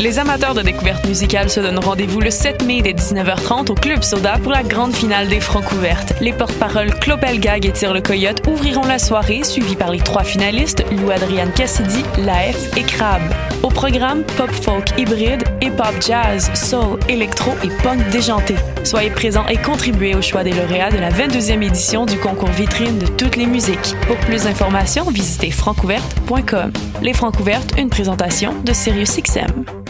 Les amateurs de découverte musicale se donnent rendez-vous le 7 mai dès 19h30 au Club Soda pour la grande finale des Francs ouvertes. Les porte-paroles Claude Gag et Tire le Coyote ouvriront la soirée, suivis par les trois finalistes, Lou Adrian Cassidy, Laef et Crab. Au programme, pop folk hybride, hip-hop jazz, soul, électro et punk déjanté. Soyez présents et contribuez au choix des lauréats de la 22e édition du concours vitrine de toutes les musiques. Pour plus d'informations, visitez francouverte.com. Les Francs une présentation de SiriusXM.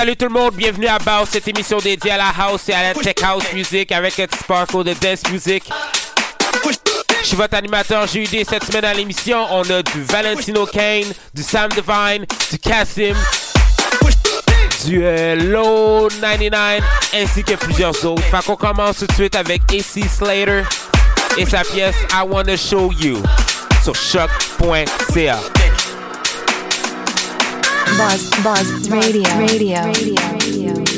Salut tout le monde, bienvenue à Baus, cette émission dédiée à la house et à la tech house music avec un petit sparkle de dance music. Je suis votre animateur JUD cette semaine à l'émission. On a du Valentino Kane, du Sam Divine, du Cassim, du euh, Low 99 ainsi que plusieurs autres. Fait qu'on commence tout de suite avec AC Slater et sa pièce I Wanna Show You sur choc.ca. Buzz, Buzz Radio, Radio, Radio.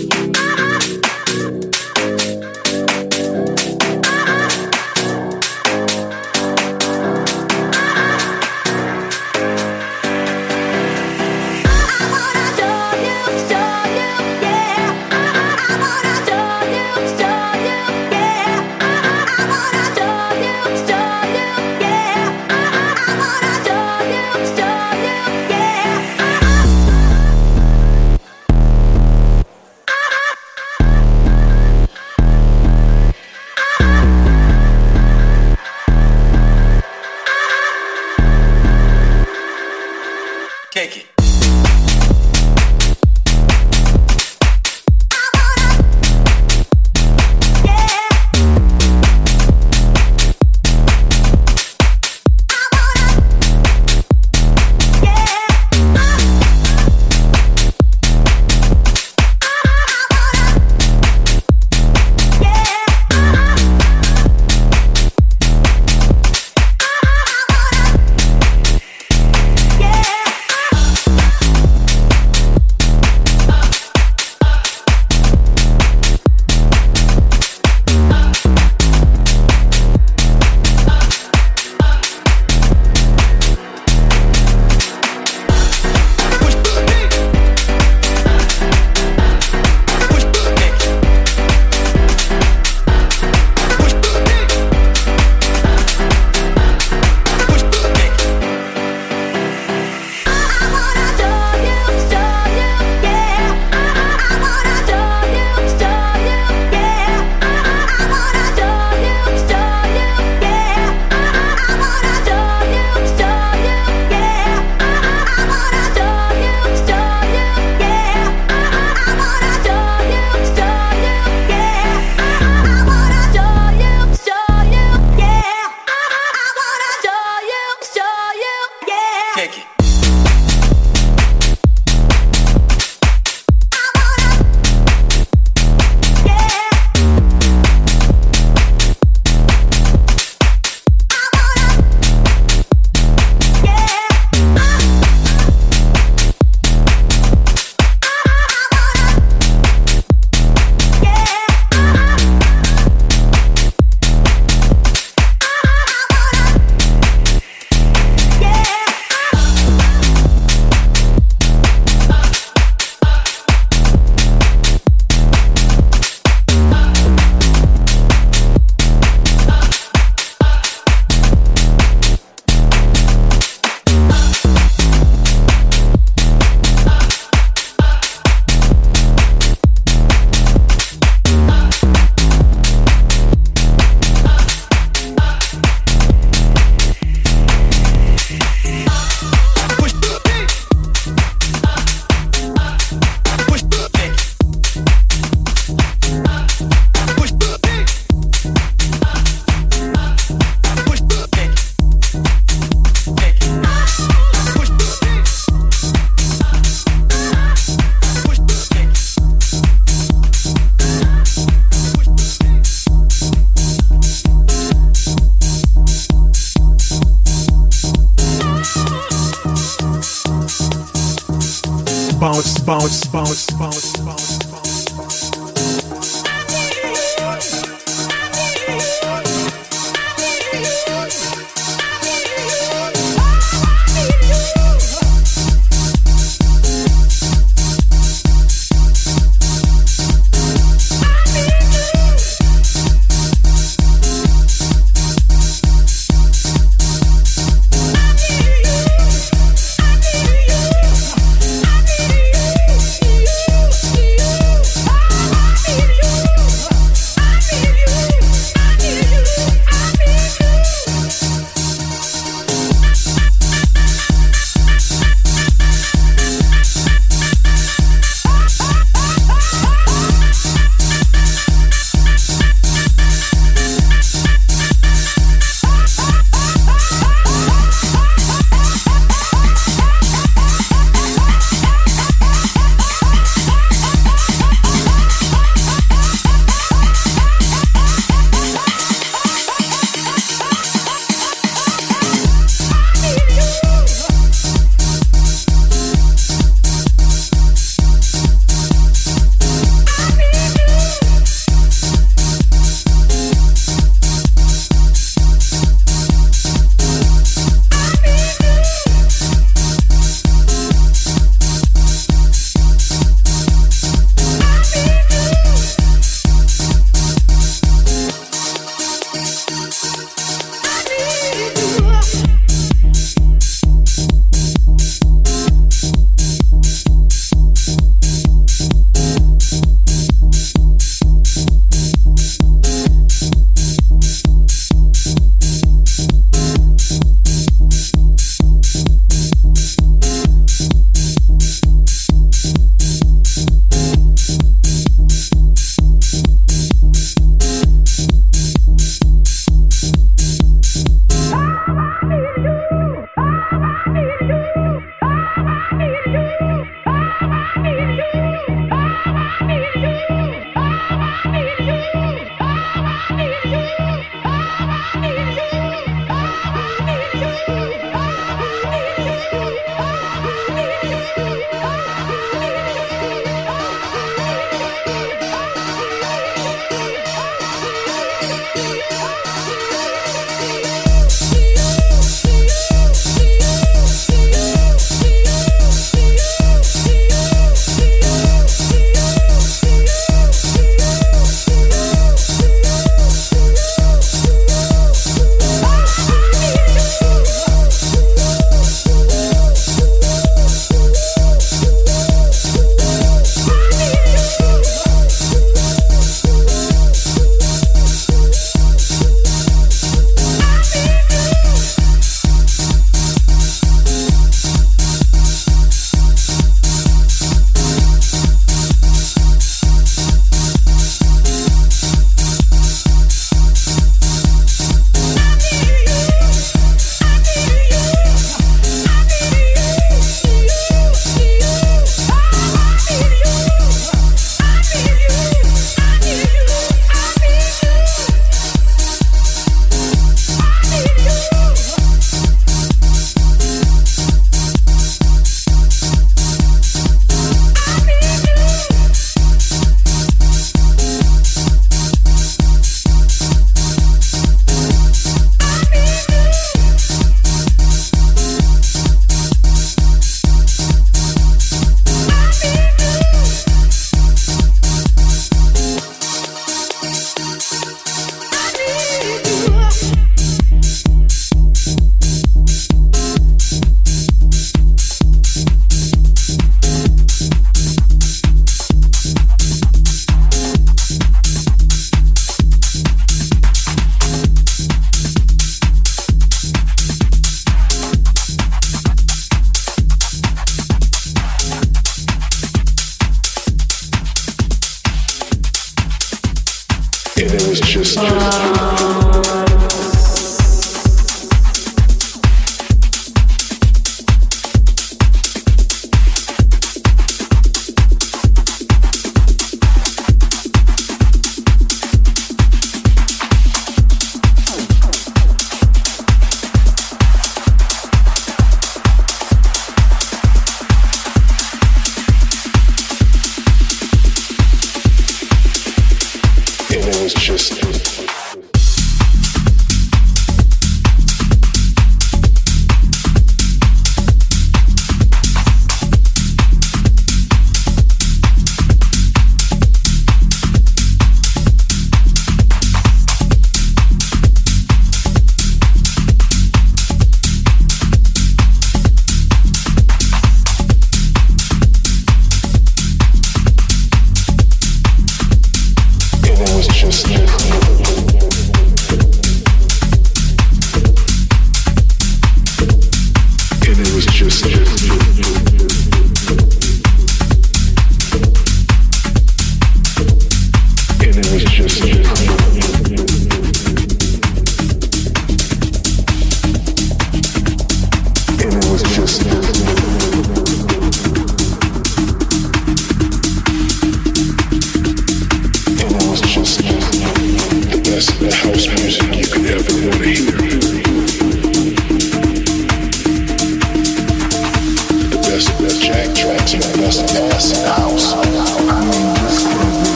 just, just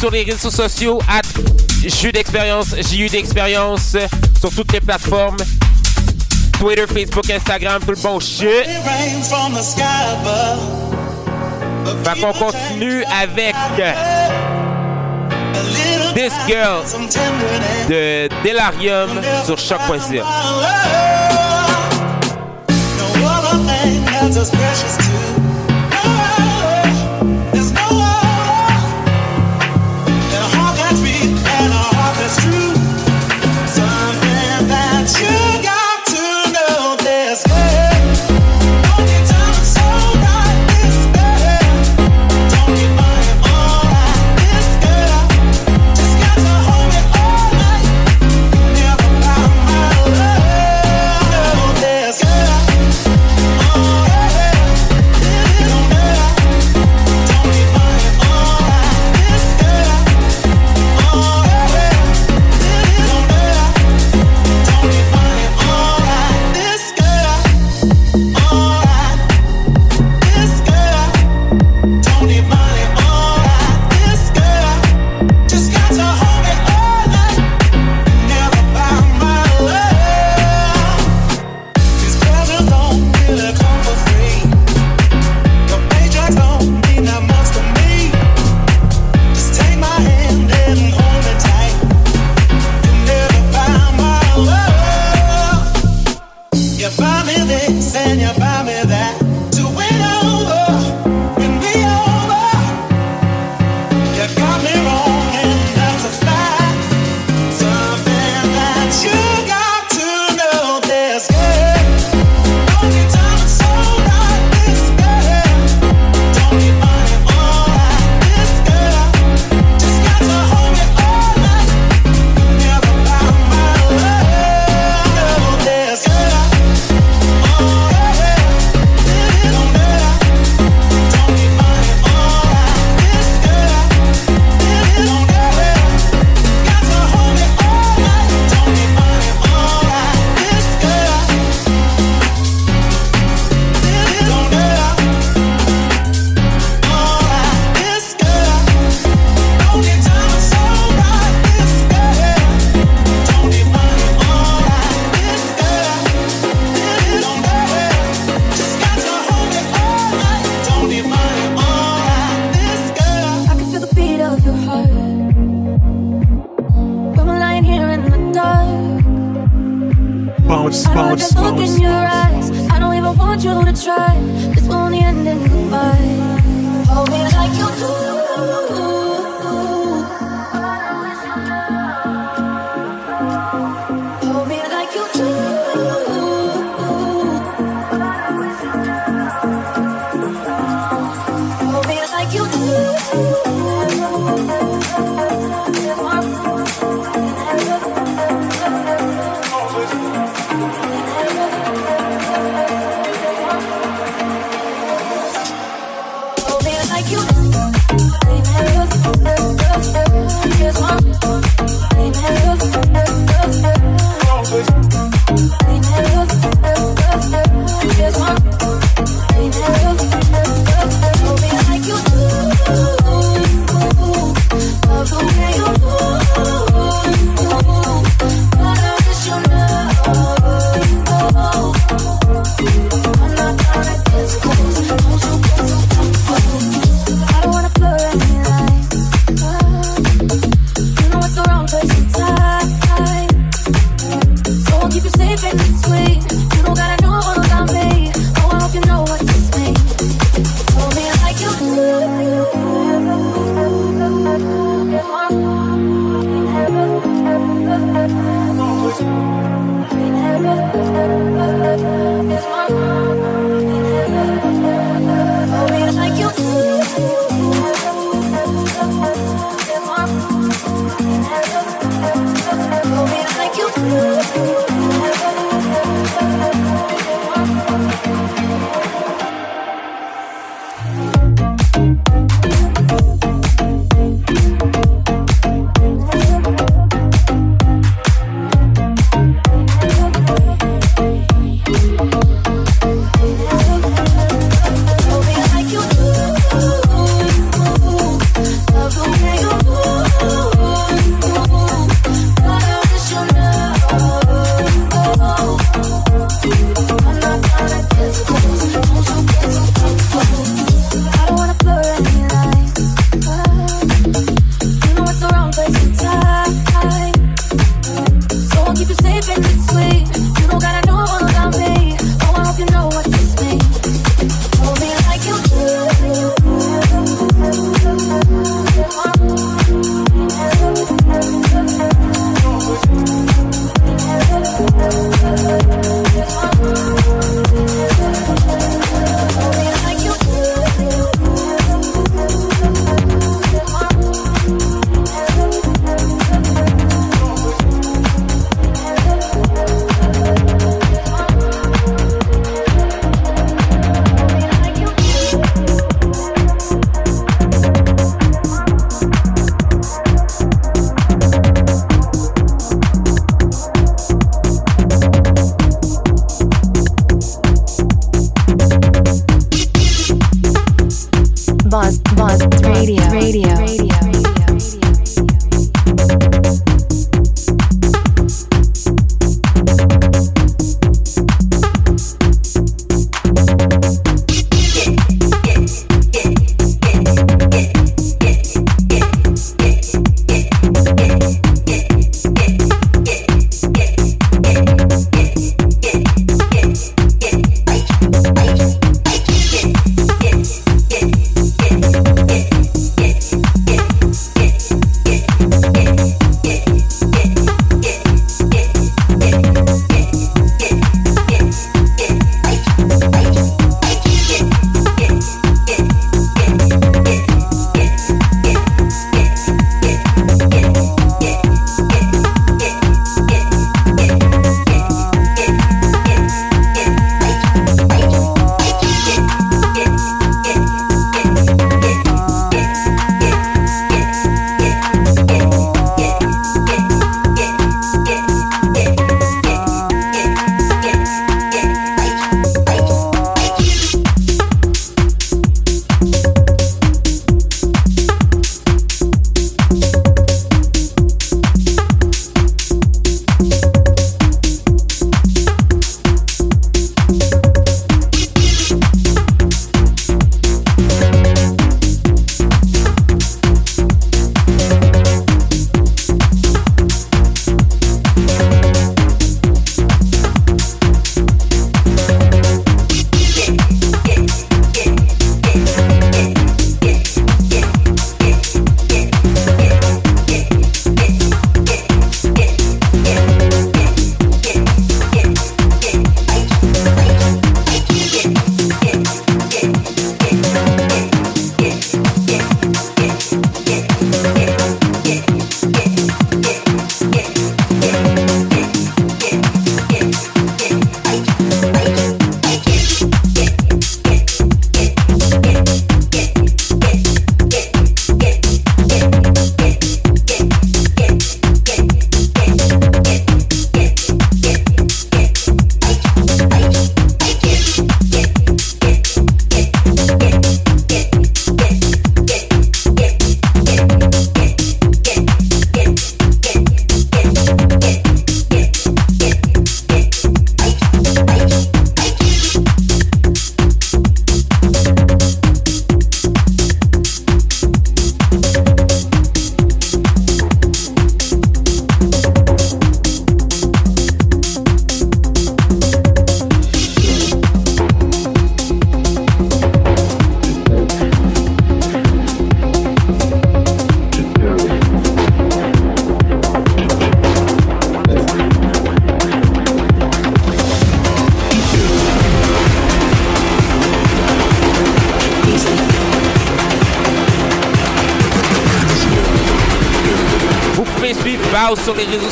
sur les réseaux sociaux, at Jus d'expérience, JU d'expérience, sur toutes les plateformes. Twitter, Facebook, Instagram, tout le bon shit. Fait qu'on continue avec This Girl de Delarium sur choc.ca. bounce, bounce, bounce. I look in your eyes. I don't even want you to try. This only ending goodbye. Hold me like you do.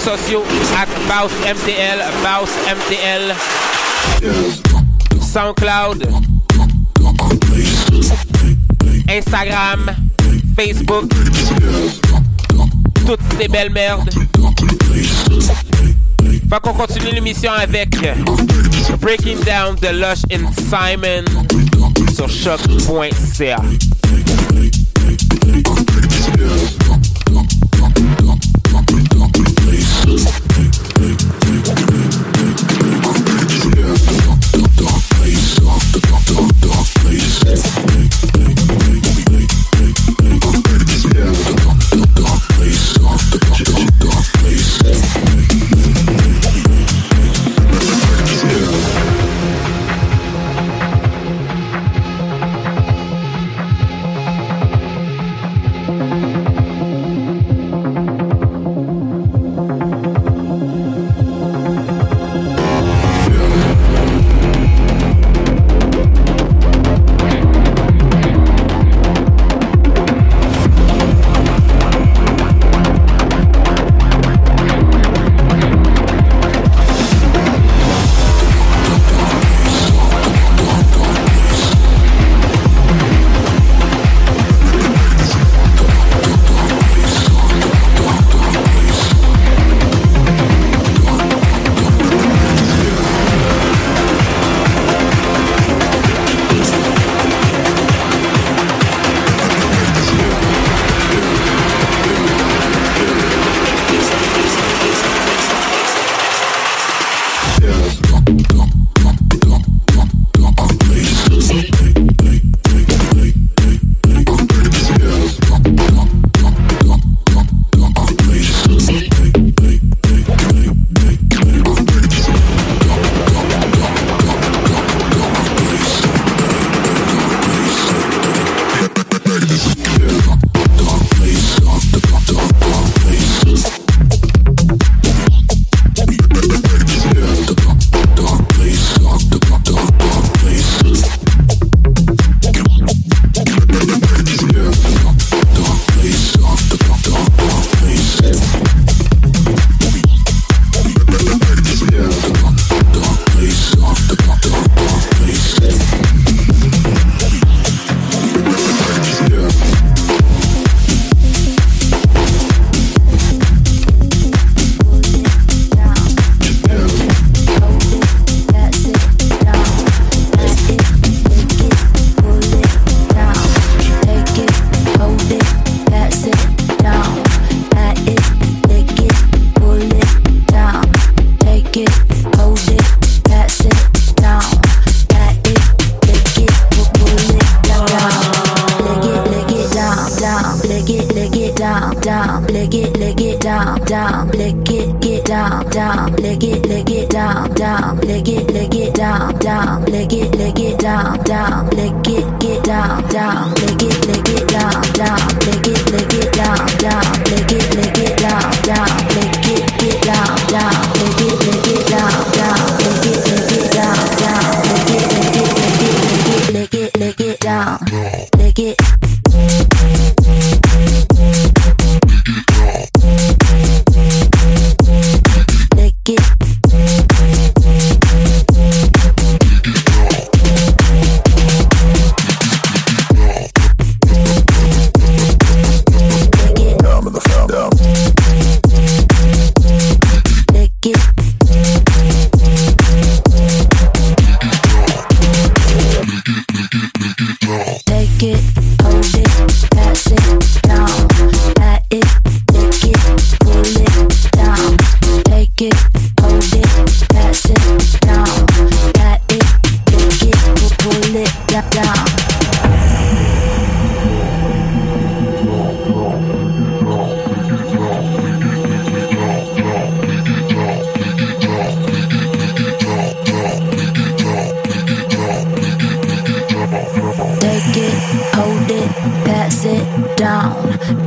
sociaux at Bounce MTL, Bounce MTL, SoundCloud, Instagram, Facebook, toutes ces belles merdes. Fait qu'on continue l'émission avec Breaking Down the Lush and Simon sur choc.ca.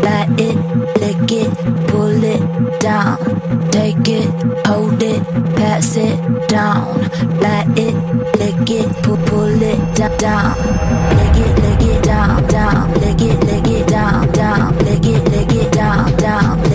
light it, lick it, pull it down, take it, hold it, pass it down, light it, lick it, pull, pull it down, lick it, lick it down, down, lick it, lick it down, down, lick it, lick it down, down.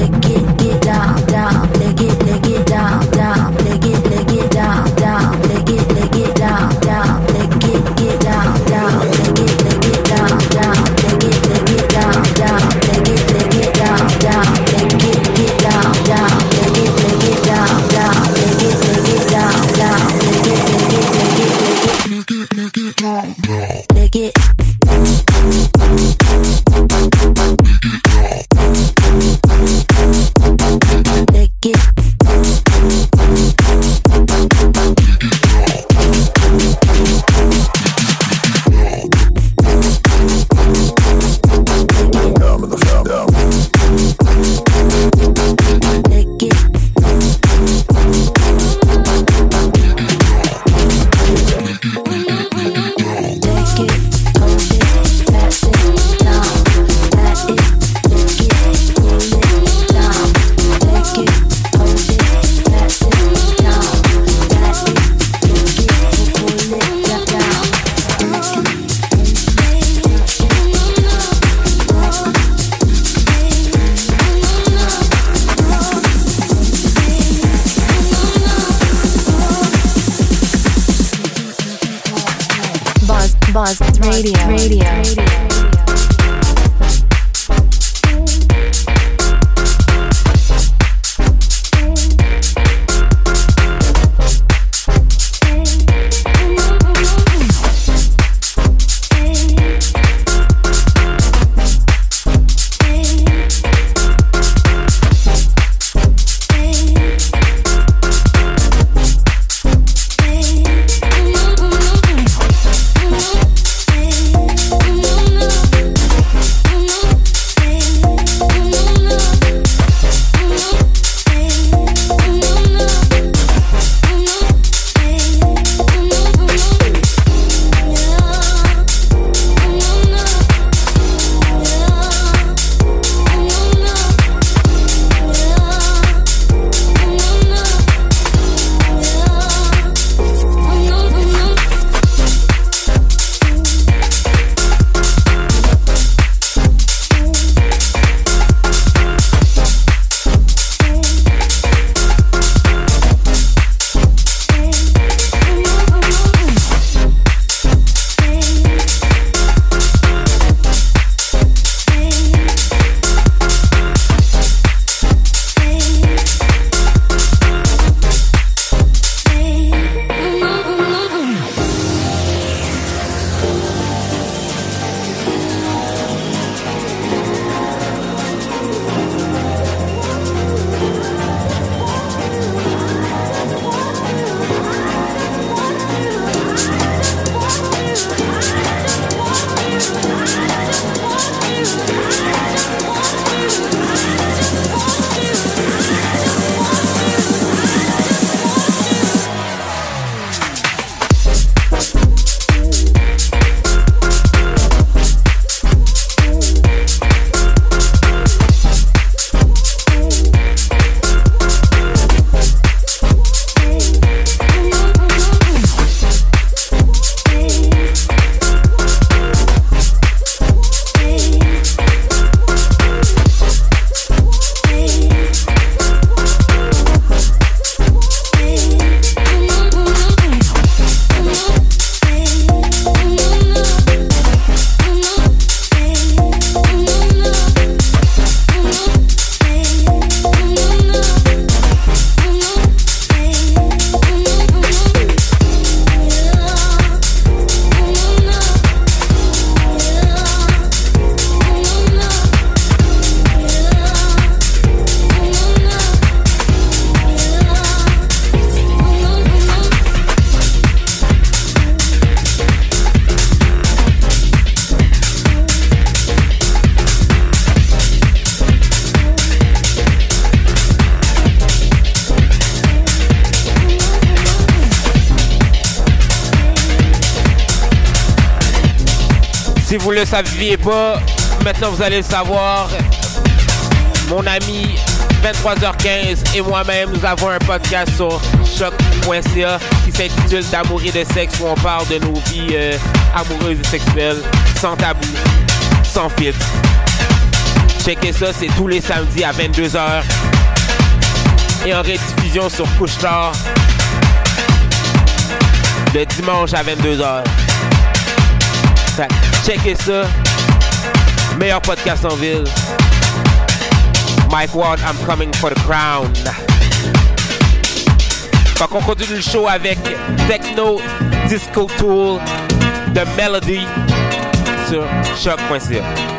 Le saviez pas, maintenant vous allez le savoir. Mon ami 23h15 et moi-même, nous avons un podcast sur choc.ca qui s'intitule D'amour et de sexe où on parle de nos vies euh, amoureuses et sexuelles sans tabou, sans filtre. Checkez ça, c'est tous les samedis à 22h et en rediffusion sur Couche Tard le dimanche à 22h. Fait que checkez ça. Meilleur podcast en ville. Mike Ward, I'm coming for the crown. Fait qu'on continue le show avec Techno Disco Tool de Melody sur choc.ca.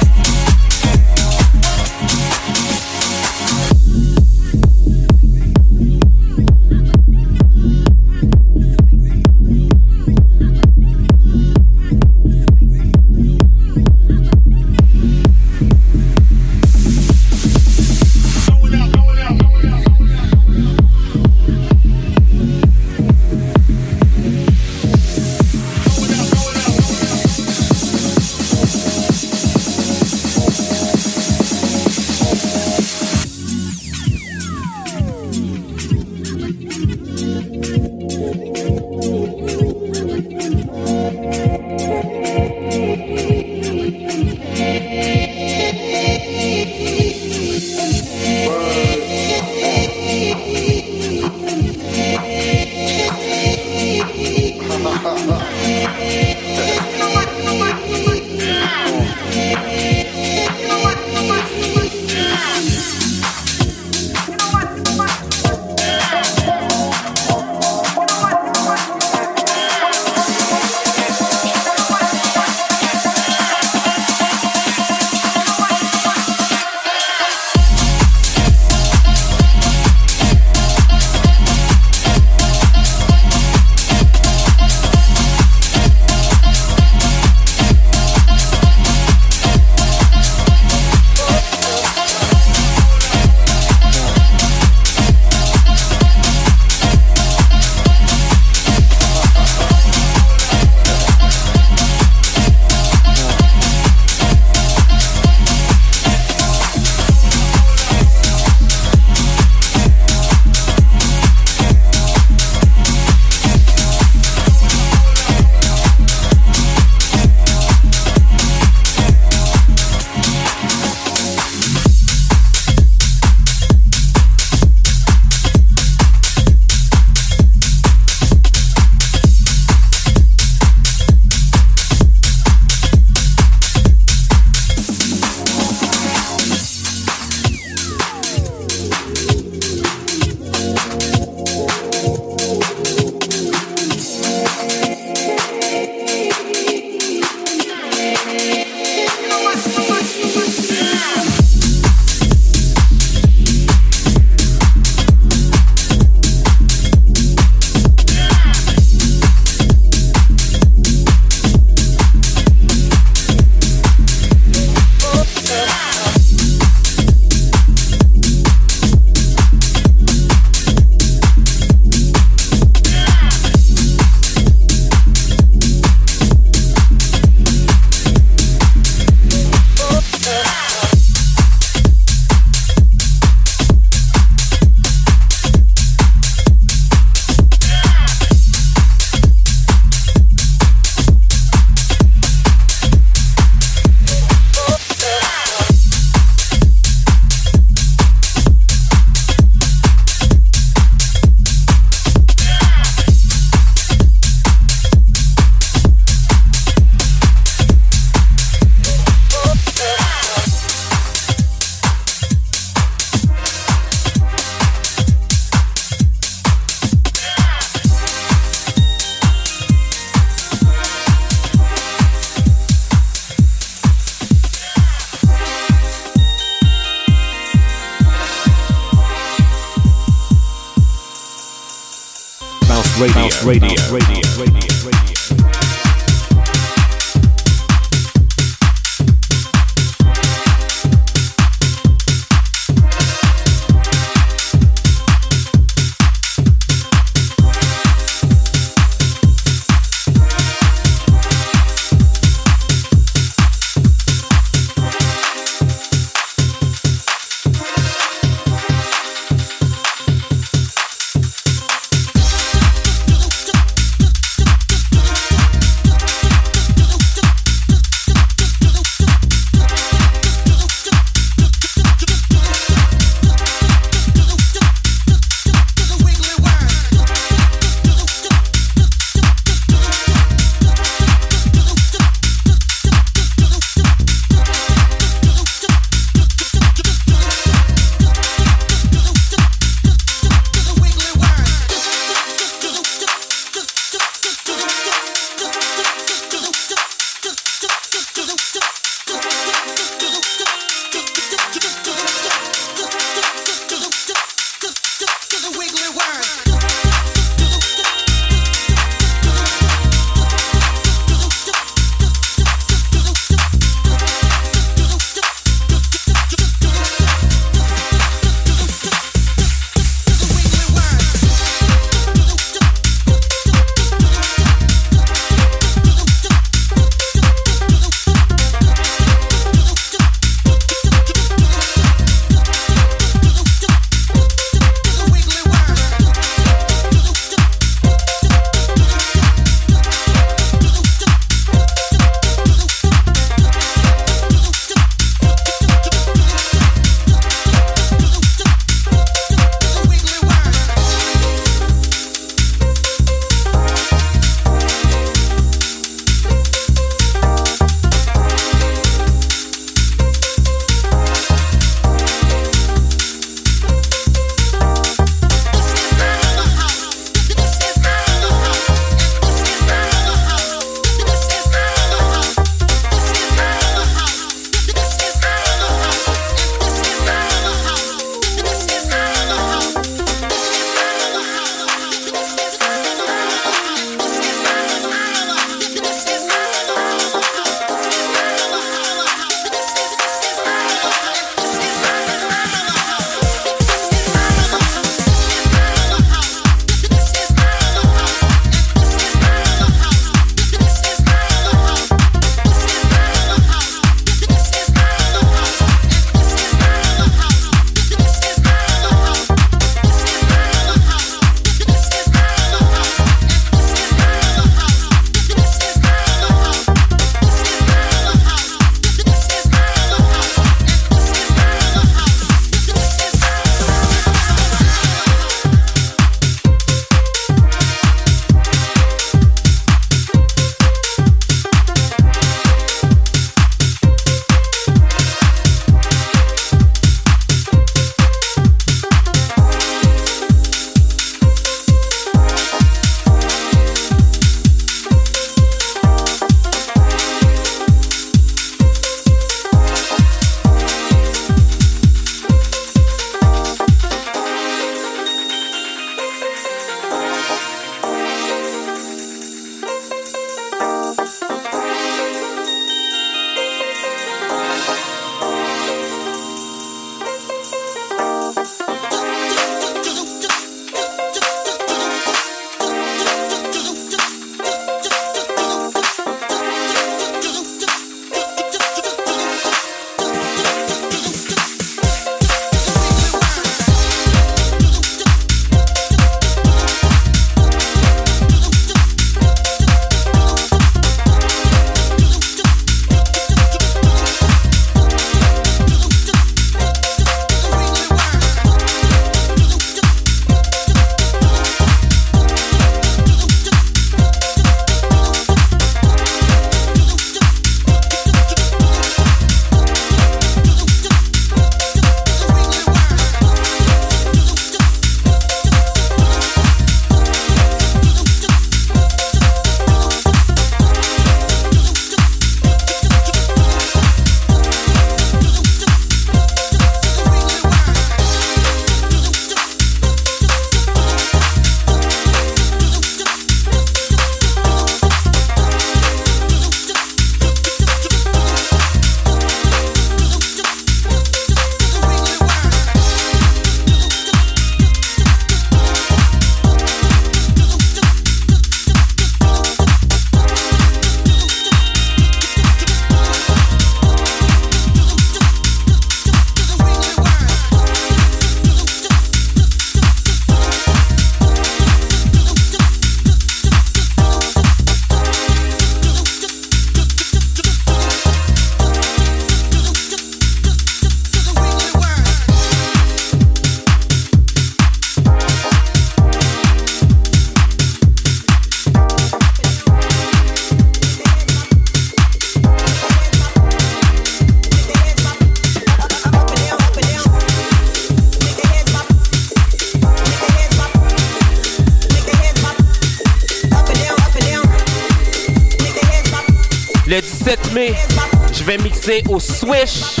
au Swish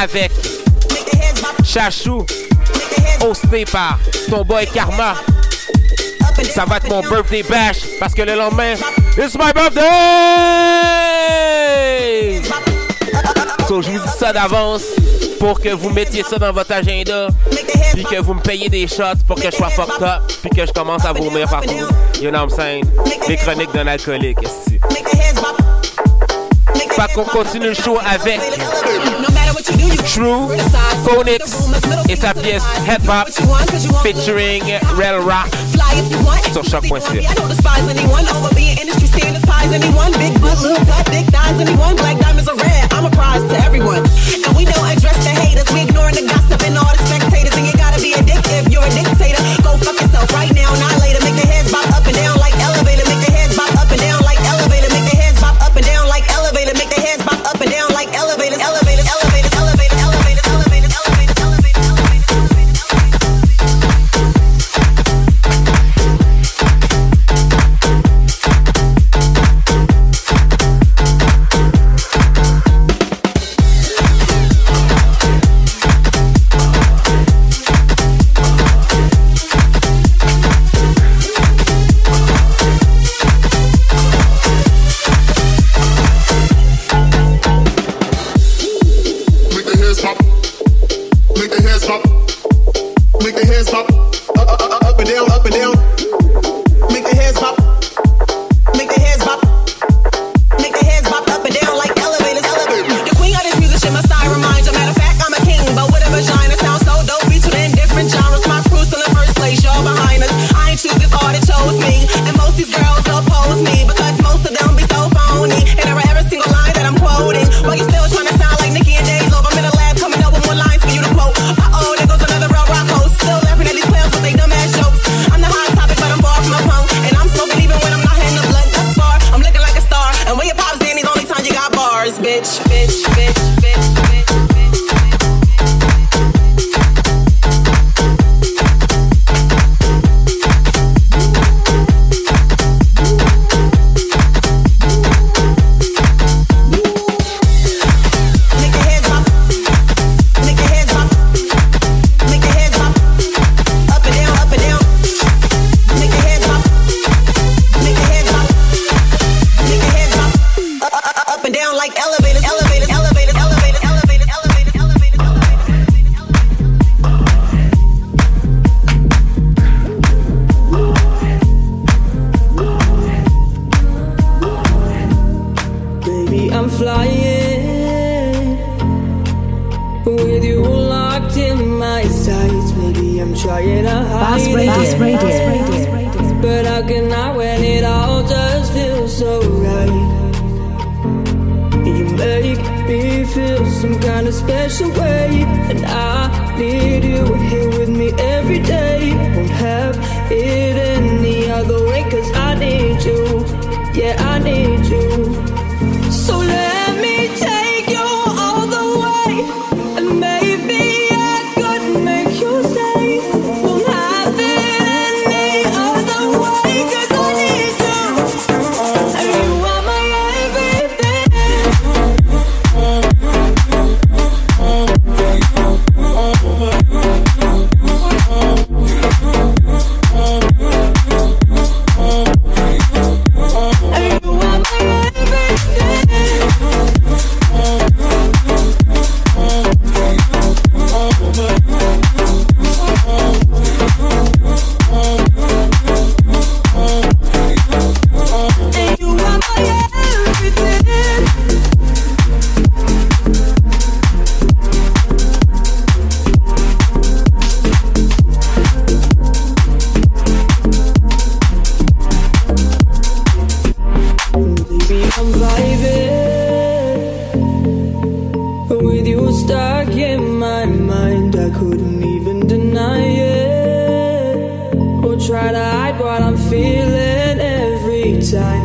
avec Chachou, hosté par ton boy Karma. Ça va être mon birthday bash parce que le lendemain, it's my birthday! So, je vous dis ça d'avance pour que vous mettiez ça dans votre agenda, puis que vous me payiez des shots pour que je sois fucked up, puis que je commence à vomir partout. You know what I'm saying? Les chroniques d'un alcoolique pas qu'on continue le show avec True Phonics et sa pièce Head Pop featuring Rel Rock sur choc.ca. inside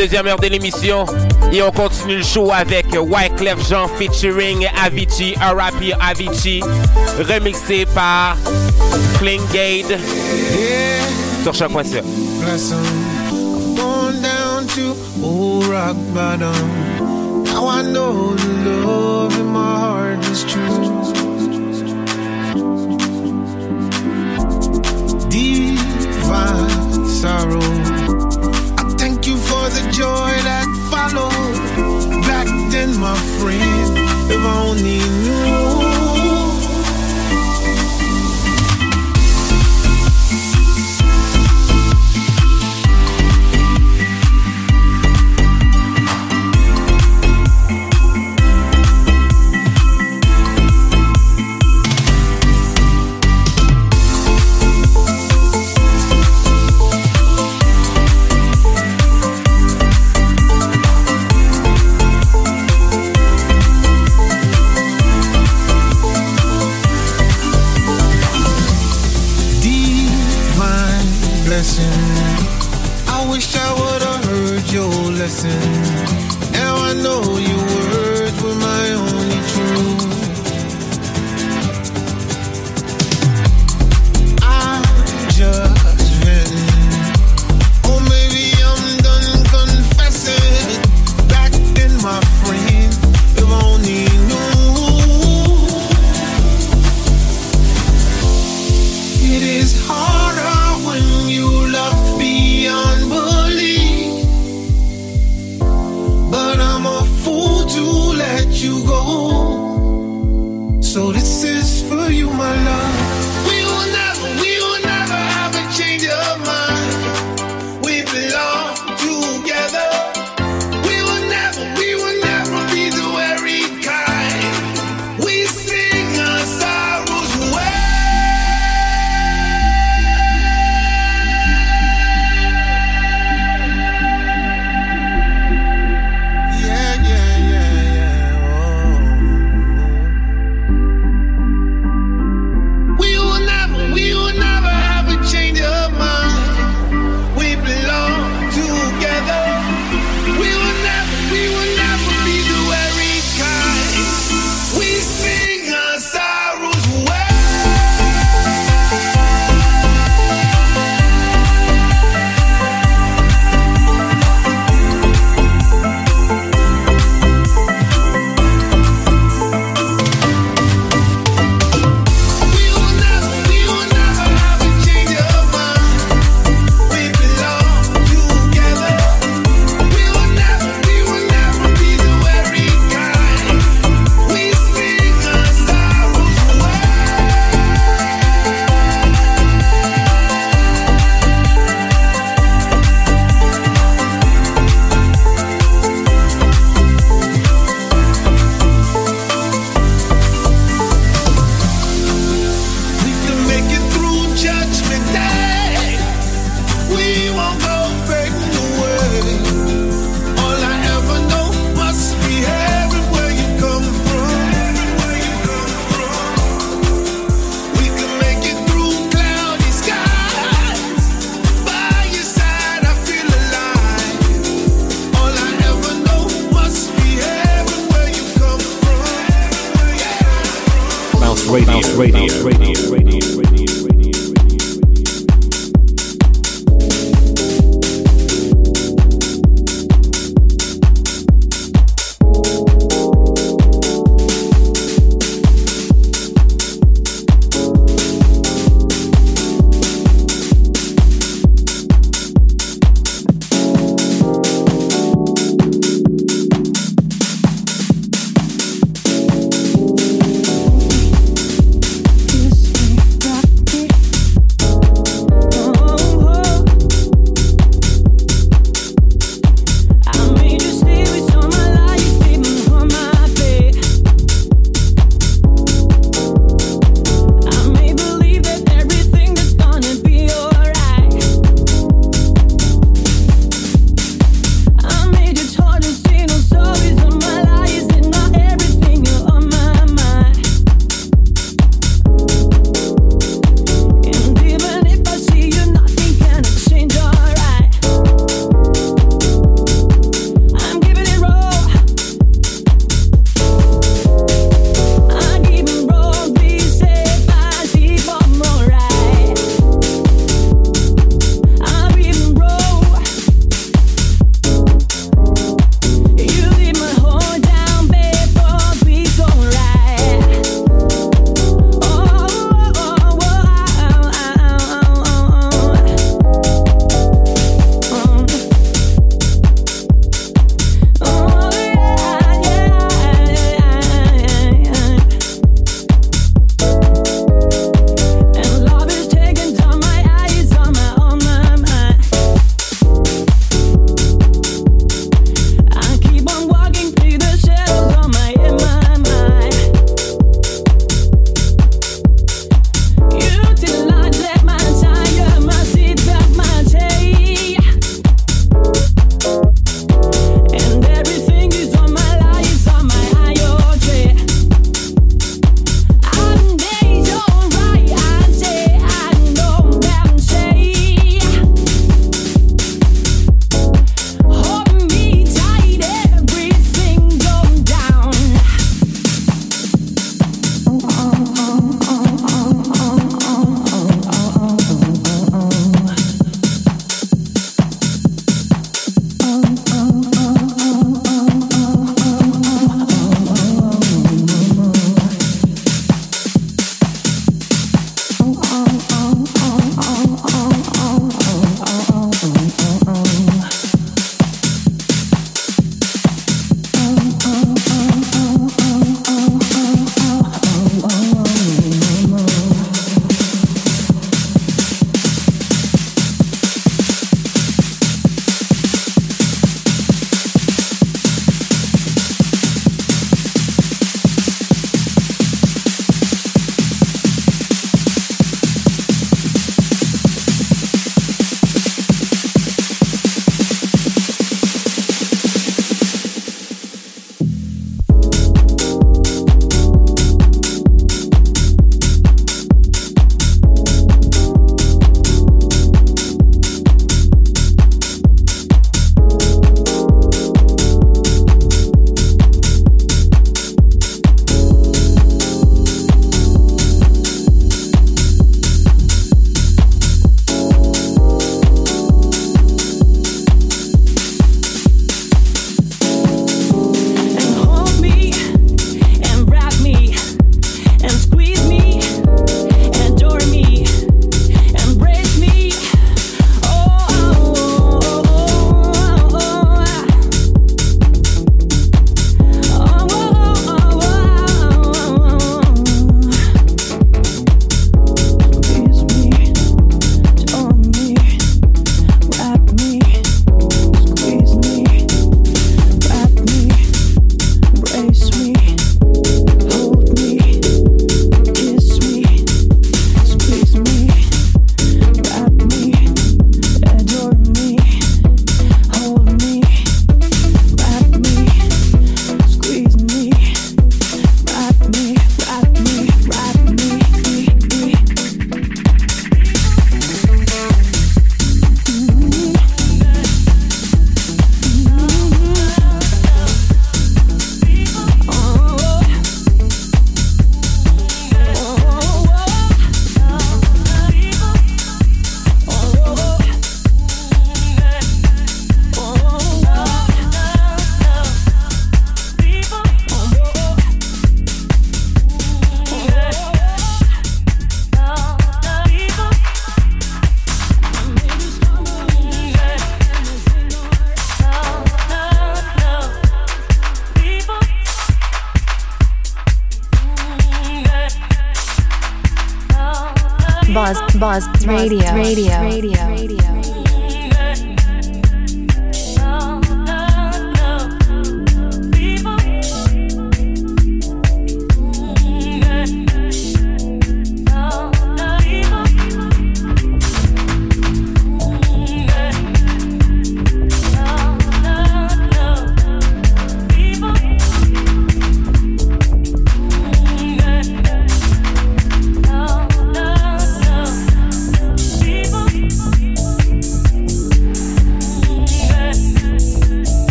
deuxième heure de l'émission. Et on continue le show avec Wyclef Jean featuring Avicii, R.I.P. Avicii, remixé par Klingade sur chaque was a joy that followed. Back then, my friend, if only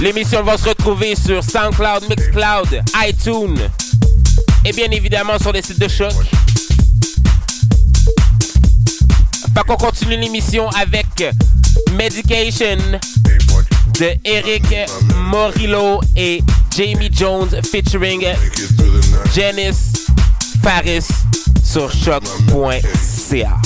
L'émission va se retrouver sur SoundCloud, Mixcloud, iTunes et bien évidemment sur les sites de choc. Fait qu'on continue l'émission avec Medication de Eric Morillo et Jamie Jones featuring Janice Faris sur choc.ca.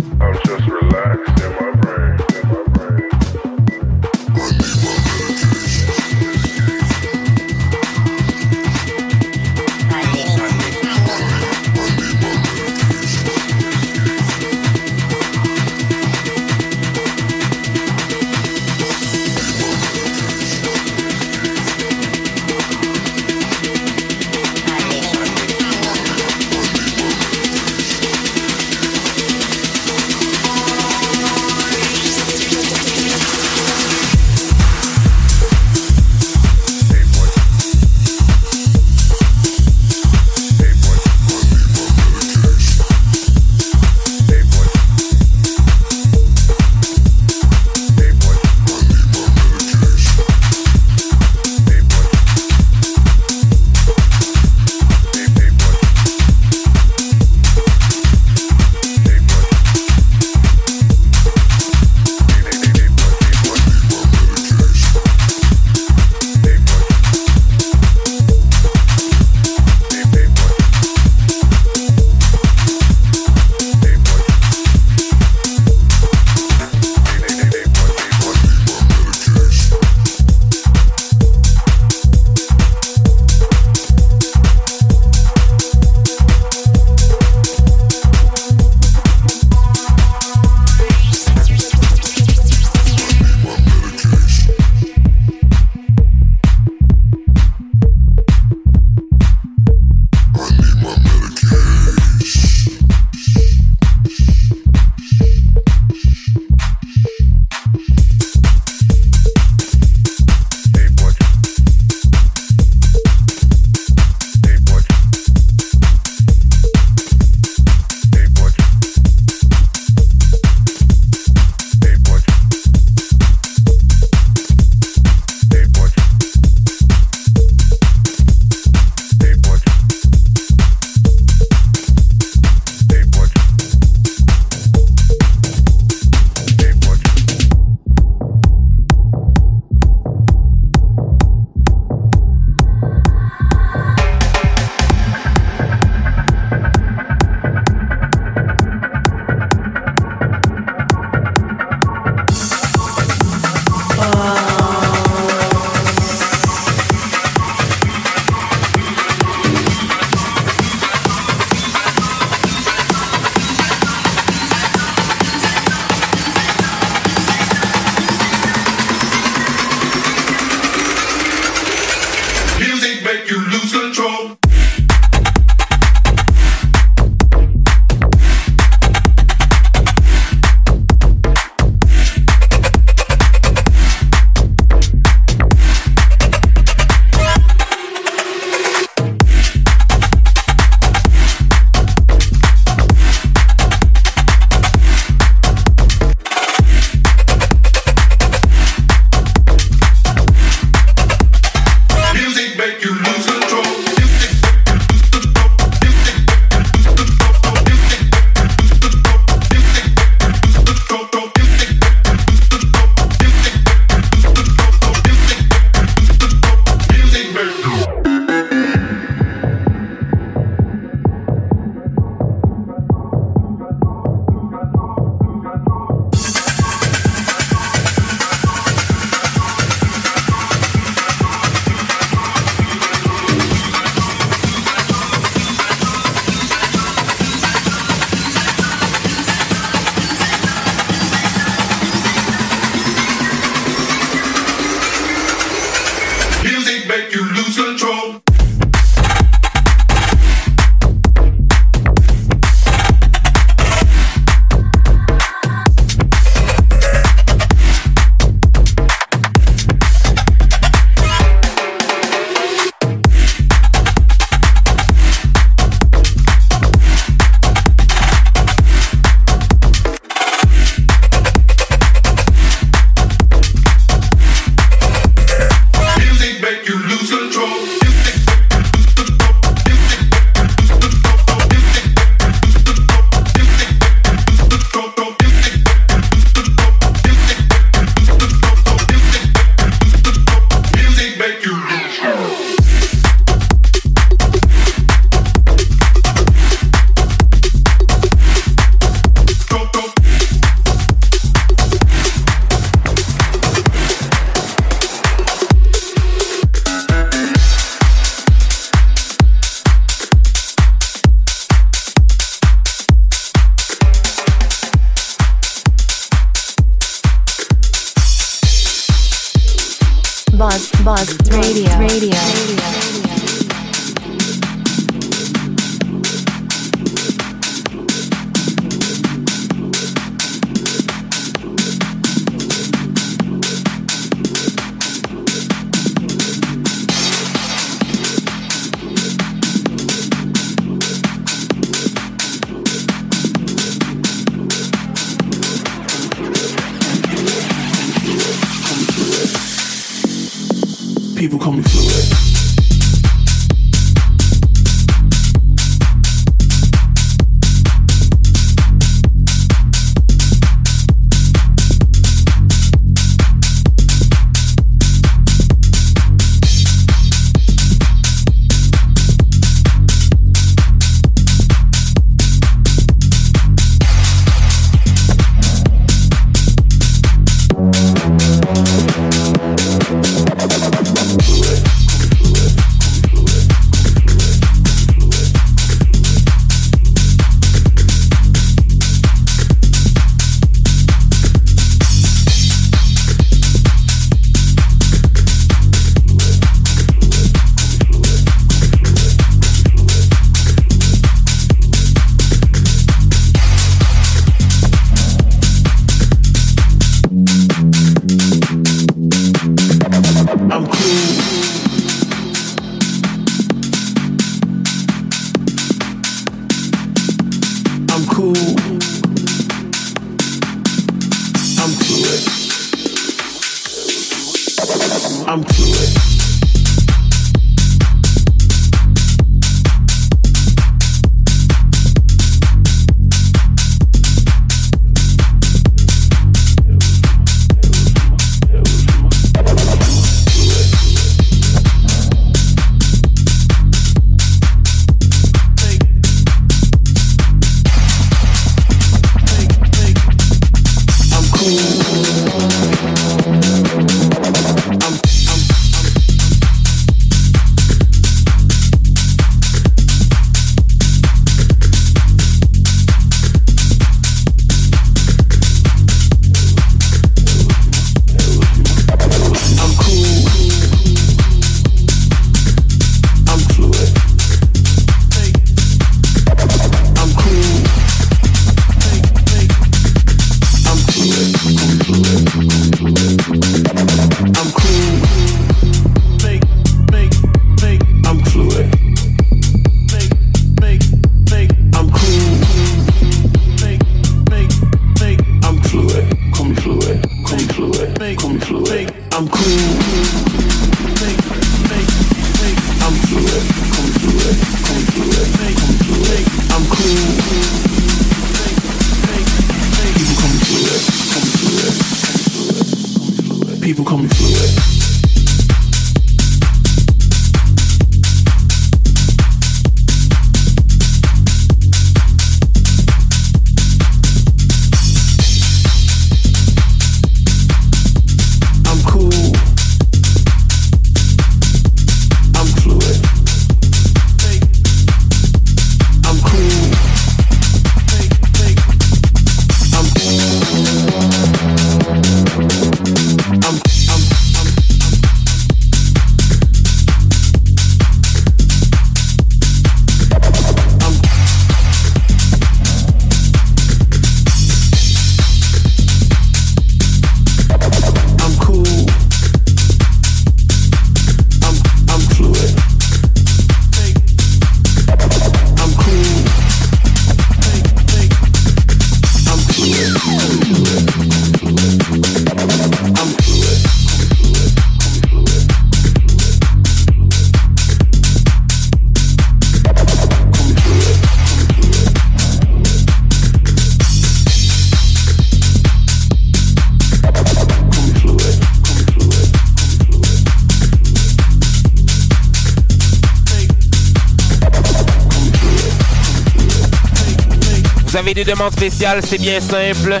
avez des demandes spéciales, c'est bien simple.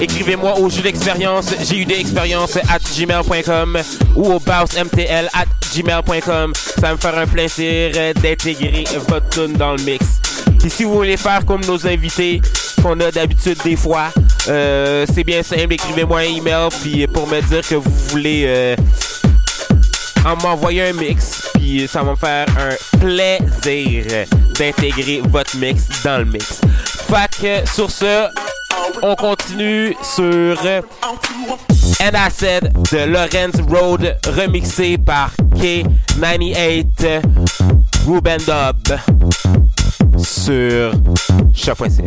Écrivez-moi au jeu d'expérience, expérience at gmail.com ou au bounce.mtl at gmail.com. Ça va me faire un plaisir d'intégrer votre tune dans le mix. Puis si vous voulez faire comme nos invités qu'on a d'habitude des fois, euh, c'est bien simple. Écrivez-moi un email puis pour me dire que vous voulez euh, en m'envoyer un mix, puis ça va me faire un plaisir d'intégrer votre mix dans le mix. Que sur ce, on continue sur And I de Lorenz Road remixé par K98 Ruben Dub sur Choc.ca.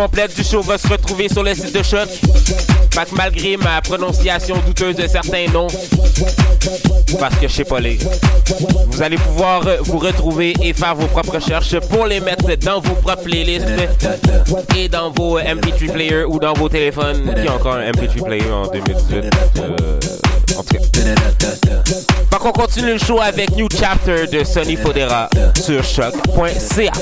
complète du show va se retrouver sur le site de Choc. Mac malgré ma prononciation douteuse de certains noms, parce que je sais pas les. Vous allez pouvoir euh, vous retrouver et faire vos propres recherches pour les mettre dans vos propres playlists et dans vos euh, MP3 players ou dans vos téléphones. Qui a encore un MP3 player en 2018 euh, En tout cas. Donc on continue le show avec New Chapter de Sonny Fodera sur choc.ca.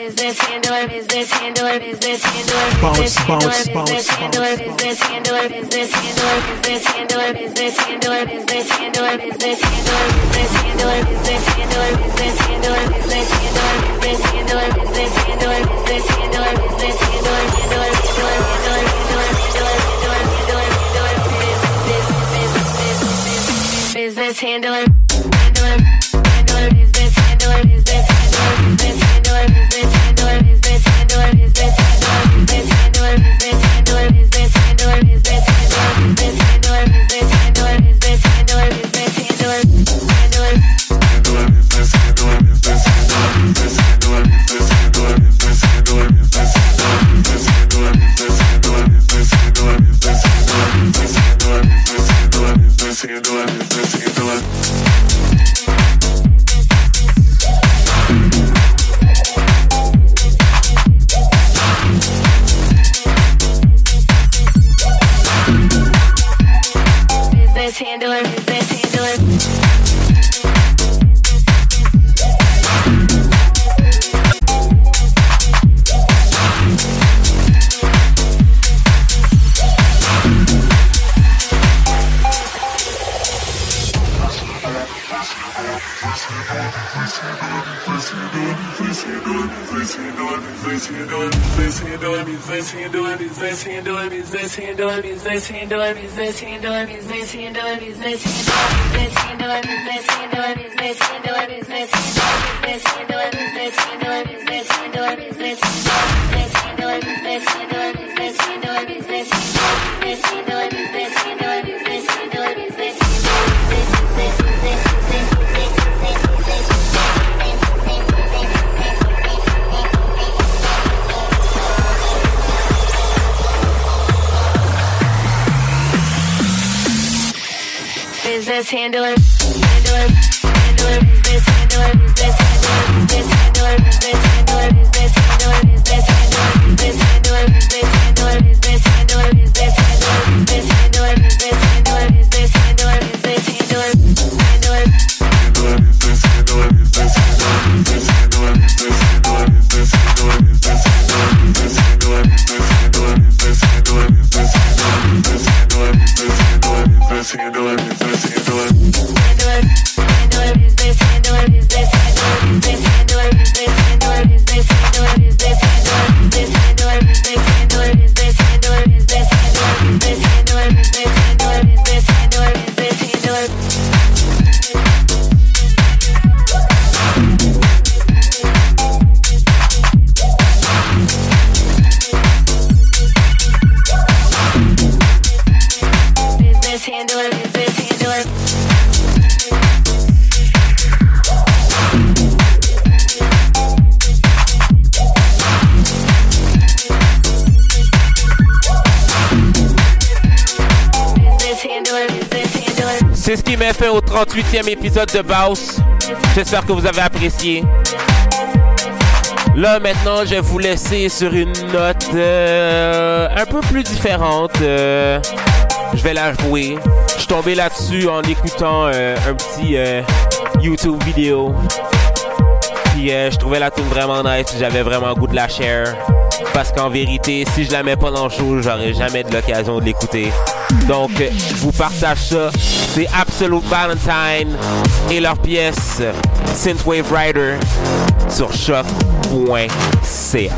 business handler, business handler, business handler, business bounce, handler, bounce, business handler, business handler, business handler, business handler, business handler, business handler, business handler, business handler, business handler, business handler, business handler, business handler, business handler, business handler, business handler, handler, handler, handler, handler, handler, handler, handler, handler, business handler, this handle, means this handle, means this handle, means this handle, means this handle, means this handle, means this handle, means this handle, means this handle. 18e épisode de Baus. J'espère que vous avez apprécié. Là maintenant, je vais vous laisser sur une note euh, un peu plus différente. Euh, je vais la jouer. Je suis tombé là-dessus en écoutant euh, un petit YouTube vidéo. Puis je trouvais la tune vraiment nice. J'avais vraiment goût de la share. Parce qu'en vérité, si je la mets pas dans le show, j'aurais jamais de l'occasion de l'écouter. Donc, je vous partage ça. C'est Absolute Valentine et leur pièce Synthwave Rider sur choc.ca.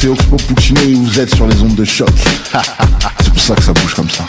c'est Oxpo Puccino et vous êtes sur les ondes de choc. c'est pour ça que ça bouge comme ça.